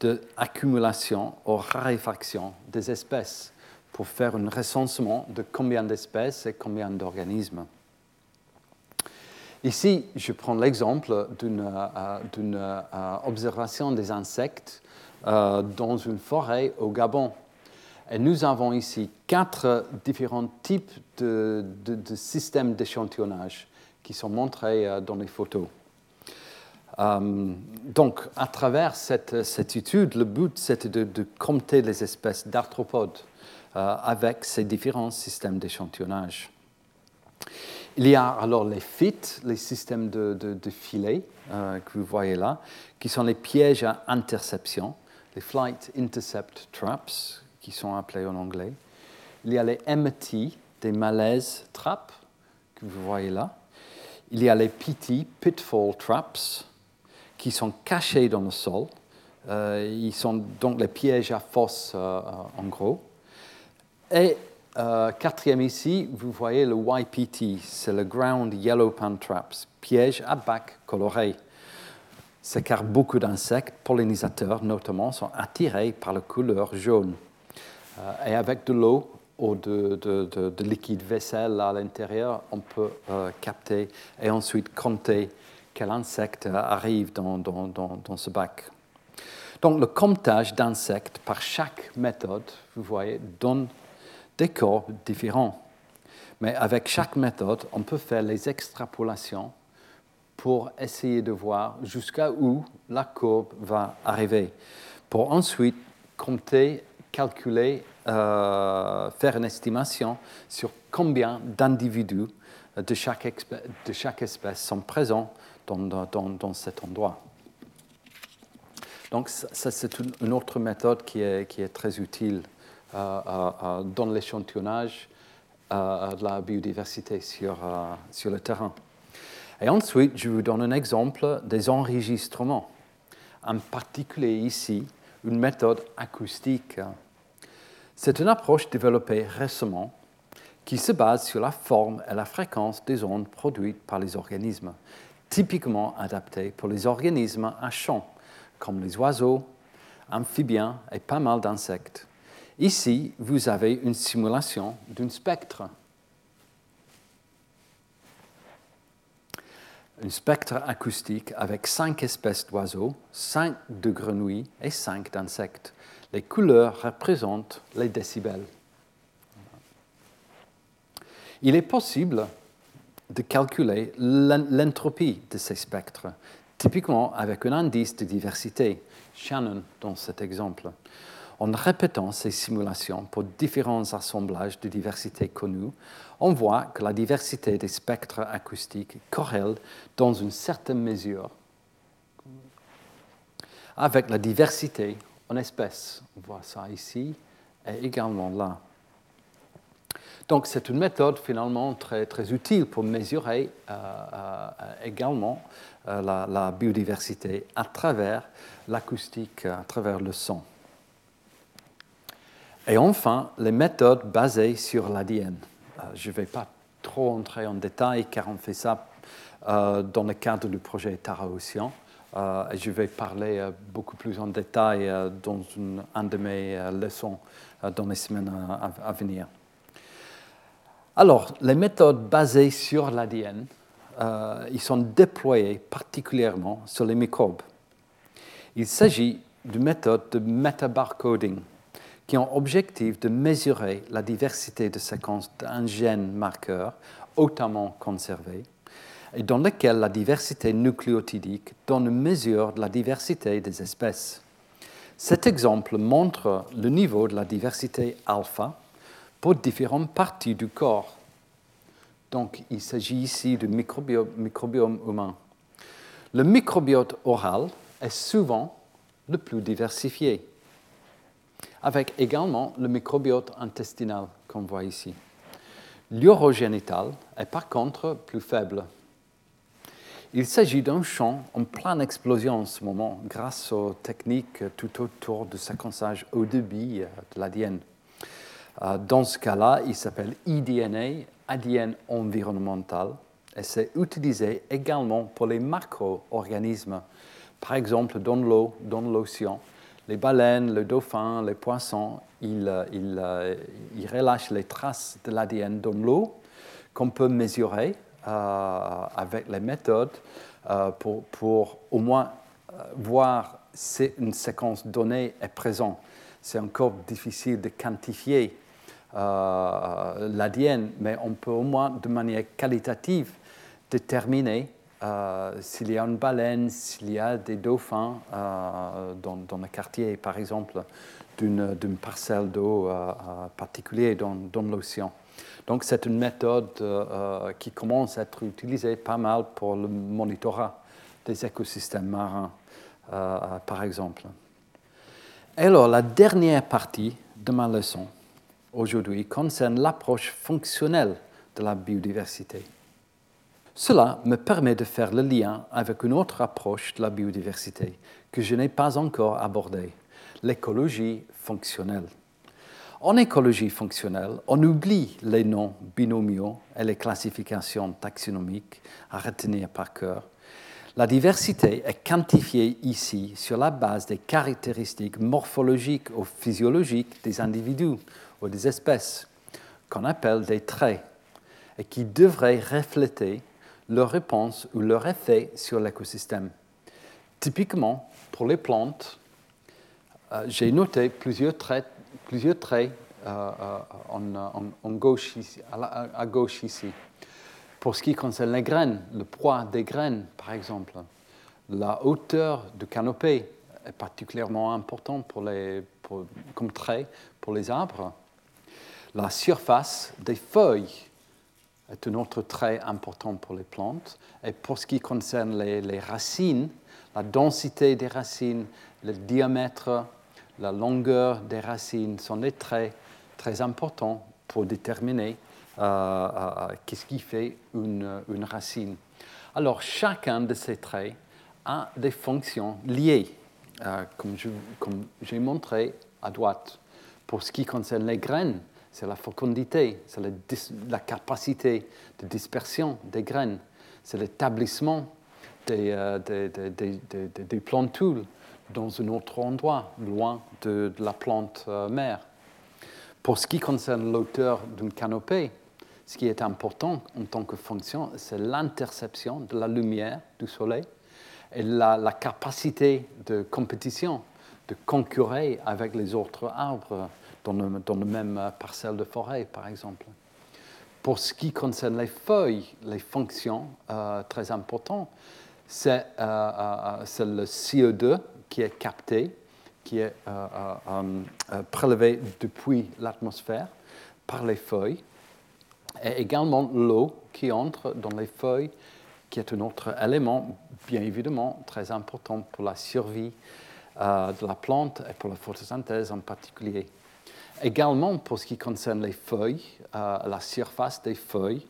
d'accumulation ou raréfaction des espèces pour faire un recensement de combien d'espèces et combien d'organismes. Ici, je prends l'exemple d'une euh, euh, observation des insectes euh, dans une forêt au Gabon. Et nous avons ici quatre différents types de, systèmes d'échantillonnage qui sont montrés dans les photos. donc, à travers cette, étude, le but, c'était de, de, compter les espèces d'arthropodes avec ces différents systèmes d'échantillonnage. Il y a alors les FIT, les systèmes de, filets euh, que vous voyez là, qui sont les pièges à interception, les Flight Intercept Traps, qui sont appelés en anglais. Il y a les MT, des malaises traps, que vous voyez là. Il y a les PT, Pitfall Traps, qui sont cachés dans le sol. Euh, ils sont donc les pièges à force, euh, en gros. Et euh, quatrième ici, vous voyez le YPT, c'est le Ground Yellow Pan Traps, piège à bac coloré. C'est car beaucoup d'insectes, pollinisateurs notamment, sont attirés par la couleur jaune. Euh, et avec de l'eau ou de, de, liquide vaisselle à l'intérieur, on peut euh, capter et ensuite compter quel insecte arrive dans ce bac. Donc le comptage d'insectes par chaque méthode, vous voyez, donne des corps différents. Mais avec chaque méthode, on peut faire les extrapolations pour essayer de voir jusqu'à où la courbe va arriver, pour ensuite compter, calculer, euh, faire une estimation sur combien d'individus de chaque, espèce sont présents dans, cet endroit. Donc ça, c'est une autre méthode qui est très utile dans l'échantillonnage de la biodiversité sur, sur le terrain. Et ensuite, je vous donne un exemple des enregistrements, en particulier ici, une méthode acoustique. C'est une approche développée récemment qui se base sur la forme et la fréquence des ondes produites par les organismes, typiquement adaptées pour les organismes à champ, comme les oiseaux, amphibiens et pas mal d'insectes. Ici, vous avez une simulation d'un spectre. Un spectre acoustique avec cinq espèces d'oiseaux, cinq de grenouilles et cinq d'insectes. Les couleurs représentent les décibels. Il est possible de calculer l'entropie de ces spectres, typiquement avec un indice de diversité, Shannon dans cet exemple. En répétant ces simulations pour différents assemblages de diversité connus, on voit que la diversité des spectres acoustiques corrèle dans une certaine mesure avec la diversité en espèces. On voit ça ici et également là. Donc c'est une méthode finalement très, utile pour mesurer euh, euh, également euh, la, biodiversité à travers l'acoustique, à travers le son. Et enfin, les méthodes basées sur l'ADN. Euh, je ne vais pas trop entrer en détail car on fait ça euh, dans le cadre du projet Tara Océan. Euh, et je vais parler beaucoup plus en détail dans une, de mes leçons dans les semaines à, venir. Alors, les méthodes basées sur l'ADN, ils sont déployées particulièrement sur les microbes. Il s'agit d'une méthode de metabarcoding qui ont objectif de mesurer la diversité de séquences d'un gène marqueur hautement conservé et dans lequel la diversité nucléotidique donne une mesure de la diversité des espèces. Cet exemple montre le niveau de la diversité alpha pour différentes parties du corps. Donc, il s'agit ici du microbiome, humain. Le microbiote oral est souvent le plus diversifié, avec également le microbiote intestinal, qu'on voit ici. L'urogénital est par contre plus faible. Il s'agit d'un champ en pleine explosion en ce moment grâce aux techniques tout autour du séquençage au débit de l'ADN. Euh, dans ce cas-là, il s'appelle eDNA, ADN environnemental, et c'est utilisé également pour les macro-organismes, par exemple dans l'eau, dans l'océan. Les baleines, les dauphins, les poissons, ils, euh, ils, ils relâchent les traces de l'ADN dans l'eau qu'on peut mesurer euh, avec les méthodes euh, pour, pour, au moins euh, voir si une séquence donnée est présente. C'est encore difficile de quantifier l'ADN, mais on peut au moins de manière qualitative déterminer s'il y a une baleine, s'il y a des dauphins dans, dans, le quartier, par exemple, d'une parcelle d'eau particulière dans, l'océan. Donc c'est une méthode euh, euh, qui commence à être utilisée pas mal pour le monitorat des écosystèmes marins, euh, par exemple. Alors la dernière partie de ma leçon aujourd'hui concerne l'approche fonctionnelle de la biodiversité. Cela me permet de faire le lien avec une autre approche de la biodiversité que je n'ai pas encore abordée, l'écologie fonctionnelle. En écologie fonctionnelle, on oublie les noms binomiaux et les classifications taxonomiques à retenir par cœur. La diversité est quantifiée ici sur la base des caractéristiques morphologiques ou physiologiques des individus ou des espèces, qu'on appelle des traits, et qui devraient refléter leur réponse ou leur effet sur l'écosystème. Typiquement, pour les plantes, euh, j'ai noté plusieurs traits plusieurs traits à, gauche ici. Pour ce qui concerne les graines, le poids des graines, par exemple, la hauteur du canopée est particulièrement important pour les, comme trait pour les arbres. La surface des feuilles est un autre trait important pour les plantes. Et pour ce qui concerne les, racines, la densité des racines, le diamètre la longueur des racines sont des traits très importants pour déterminer euh, euh, qu'est-ce qui fait une, racine. Alors, chacun de ces traits a des fonctions liées, euh, comme j'ai montré à droite. Pour ce qui concerne les graines, c'est la fécondité, c'est la, capacité de dispersion des graines, c'est l'établissement des, des plantules dans un autre endroit, loin de, la plante euh, mère. Pour ce qui concerne l'auteur d'une canopée, ce qui est important en tant que fonction, c'est l'interception de la lumière du soleil et la, capacité de compétition, de concurrer avec les autres arbres dans le, même parcelle de forêt, par exemple. Pour ce qui concerne les feuilles, les fonctions euh, très importantes, c'est euh, le CO2 qui est capté, qui est euh, euh, euh, prélevé depuis l'atmosphère par les feuilles, et également l'eau qui entre dans les feuilles, qui est un autre élément, bien évidemment, très important pour la survie de la plante et pour la photosynthèse en particulier. Également, pour ce qui concerne les feuilles, la surface des feuilles,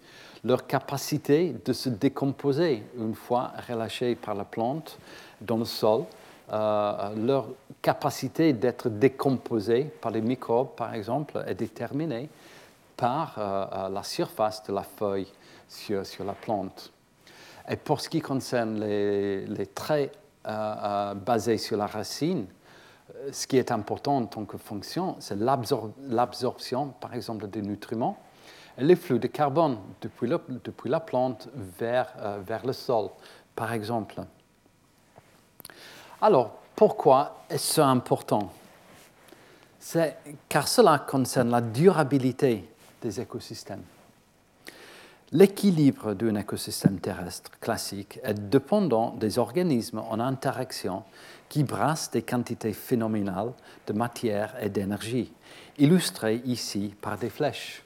leur capacité de se décomposer une fois relâchées par la plante dans le sol, euh, leur capacité d'être décomposée par les microbes, par exemple, est déterminée par euh, euh, la surface de la feuille sur, la plante. Et pour ce qui concerne les traits basés sur la racine, ce qui est important en tant que fonction, c'est l'absorption, par exemple, des nutriments et les flux de carbone depuis, la plante vers, vers le sol, par exemple. Alors, pourquoi est-ce important? C'est car cela concerne la durabilité des écosystèmes. L'équilibre d'un écosystème terrestre classique est dépendant des organismes en interaction qui brassent des quantités phénoménales de matière et d'énergie, illustrées ici par des flèches.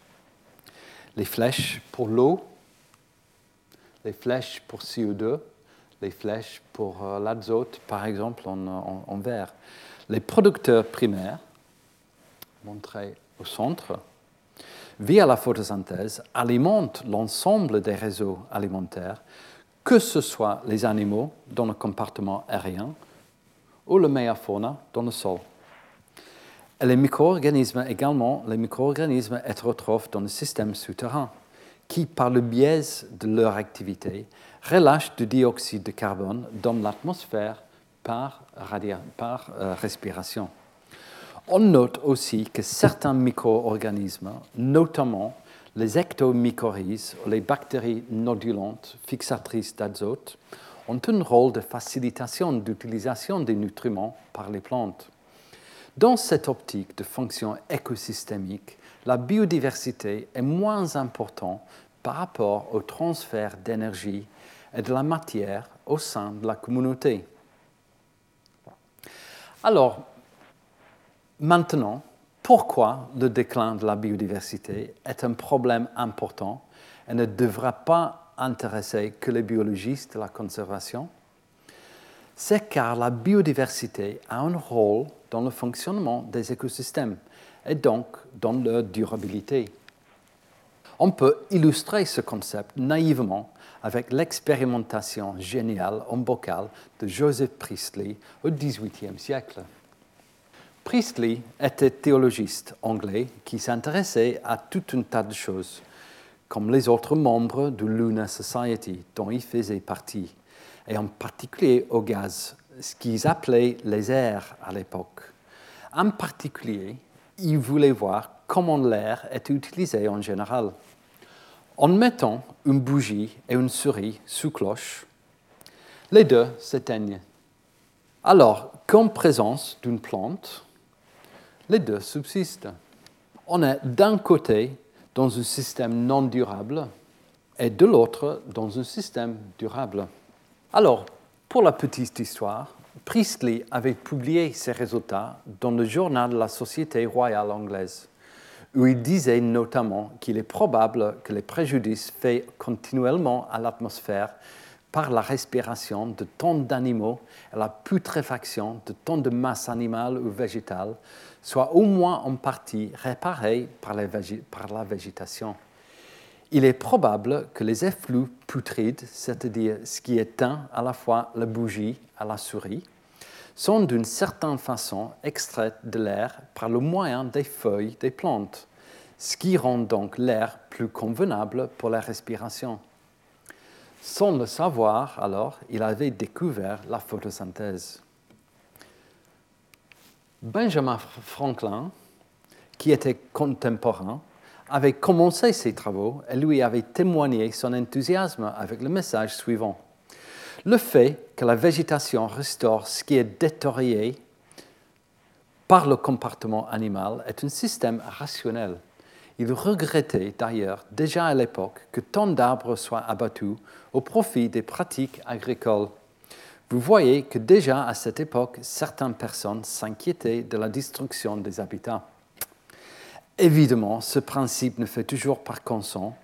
Les flèches pour l'eau, les flèches pour CO2, les flèches pour euh, l'azote, par exemple, en, vert. Les producteurs primaires, montrés au centre, via la photosynthèse, alimentent l'ensemble des réseaux alimentaires, que ce soit les animaux dans le compartiment aérien ou le fauna dans le sol. Et les micro-organismes également, les micro-organismes hétérotrophes dans le système souterrain, qui, par le biais de leur activité, relâchent du dioxyde de carbone dans l'atmosphère par, par euh, respiration. On note aussi que certains micro-organismes, notamment les ectomycorhizes les bactéries nodulantes fixatrices d'azote, ont un rôle de facilitation d'utilisation des nutriments par les plantes. Dans cette optique de fonction écosystémique, la biodiversité est moins importante par rapport au transfert d'énergie et de la matière au sein de la communauté. Alors, Maintenant, pourquoi le déclin de la biodiversité est un problème important et ne devra pas intéresser que les biologistes de la conservation C'est car la biodiversité a un rôle dans le fonctionnement des écosystèmes et donc dans leur durabilité. On peut illustrer ce concept naïvement avec l'expérimentation géniale en bocal de Joseph Priestley au XVIIIe siècle. Priestley était théologiste anglais qui s'intéressait à tout un tas de choses, comme les autres membres du Lunar Society dont il faisait partie, et en particulier au gaz, ce qu'ils appelaient les airs à l'époque. En particulier, il voulait voir comment l'air était utilisé en général. En mettant une bougie et une souris sous cloche, les deux s'éteignent. Alors, qu'en présence d'une plante, les deux subsistent. On est d'un côté dans un système non durable et de l'autre dans un système durable. Alors, pour la petite histoire, Priestley avait publié ses résultats dans le journal de la Société royale anglaise, où il disait notamment qu'il est probable que les préjudices faits continuellement à l'atmosphère par la respiration de tant d'animaux et la putréfaction de tant de masse animale ou végétale soit au moins en partie réparée par, la végétation. Il est probable que les effluves putrides, c'est-à-dire ce qui éteint à la fois la bougie et la souris, sont d'une certaine façon extraits de l'air par le moyen des feuilles des plantes, ce qui rend donc l'air plus convenable pour la respiration. Sans le savoir, alors, il avait découvert la photosynthèse. Benjamin Franklin, qui était contemporain, avait commencé ses travaux et lui avait témoigné son enthousiasme avec le message suivant. Le fait que la végétation restaure ce qui est détérioré par le comportement animal est un système rationnel. Il regrettait d'ailleurs déjà à l'époque que tant d'arbres soient abattus au profit des pratiques agricoles vous voyez que déjà à cette époque, certaines personnes s'inquiétaient de la destruction des habitats. Évidemment, ce principe ne fait toujours pas consent,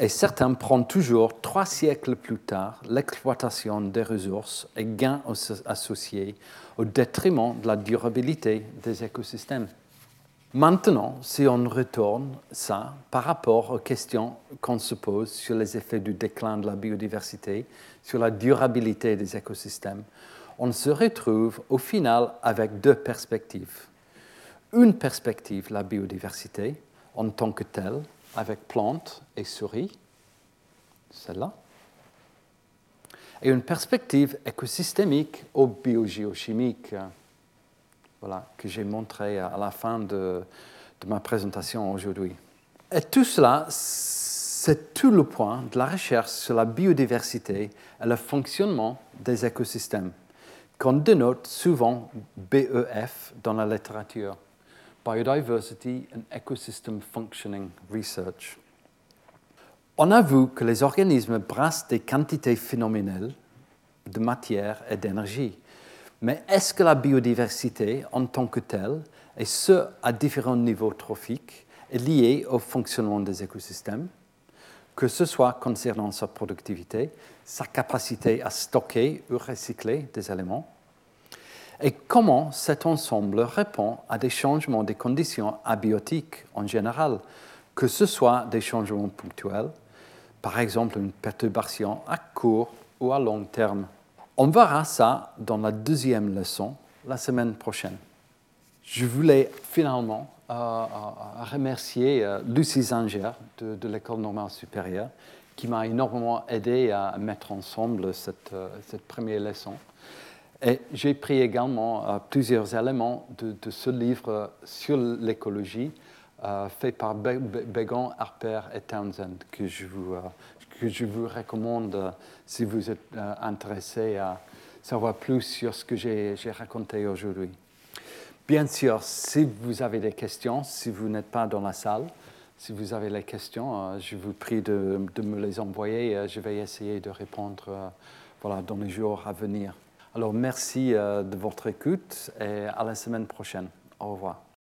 et certains prennent toujours, trois siècles plus tard, l'exploitation des ressources et gains associés au détriment de la durabilité des écosystèmes. Maintenant, si on retourne ça par rapport aux questions qu'on se pose sur les effets du déclin de la biodiversité, sur la durabilité des écosystèmes, on se retrouve au final avec deux perspectives. Une perspective, la biodiversité en tant que telle, avec plantes et souris, celle-là, et une perspective écosystémique ou biogéochimique que j'ai montré à la fin de, ma présentation aujourd'hui. Et tout cela, c'est tout le point de la recherche sur la biodiversité et le fonctionnement des écosystèmes, qu'on dénote souvent BEF dans la littérature, Biodiversity and Ecosystem Functioning Research. On a vu que les organismes brassent des quantités phénoménales de matière et d'énergie. Mais est-ce que la biodiversité en tant que telle, et ce à différents niveaux trophiques, est liée au fonctionnement des écosystèmes, que ce soit concernant sa productivité, sa capacité à stocker ou recycler des éléments, et comment cet ensemble répond à des changements des conditions abiotiques en général, que ce soit des changements ponctuels, par exemple une perturbation à court ou à long terme. On verra ça dans la deuxième leçon la semaine prochaine. Je voulais finalement euh, euh, remercier euh, Lucie Zinger de, l'École normale supérieure qui m'a énormément aidé à mettre ensemble cette, première leçon. Et j'ai pris également plusieurs éléments de, ce livre sur l'écologie fait par Begon, Harper et Townsend que je vous, que je vous recommande si vous êtes intéressé à savoir plus sur ce que j'ai raconté aujourd'hui. Bien sûr, si vous avez des questions, si vous n'êtes pas dans la salle, si vous avez des questions, je vous prie de, me les envoyer. Je vais essayer de répondre voilà, dans les jours à venir. Alors merci euh, de votre écoute et à la semaine prochaine. Au revoir.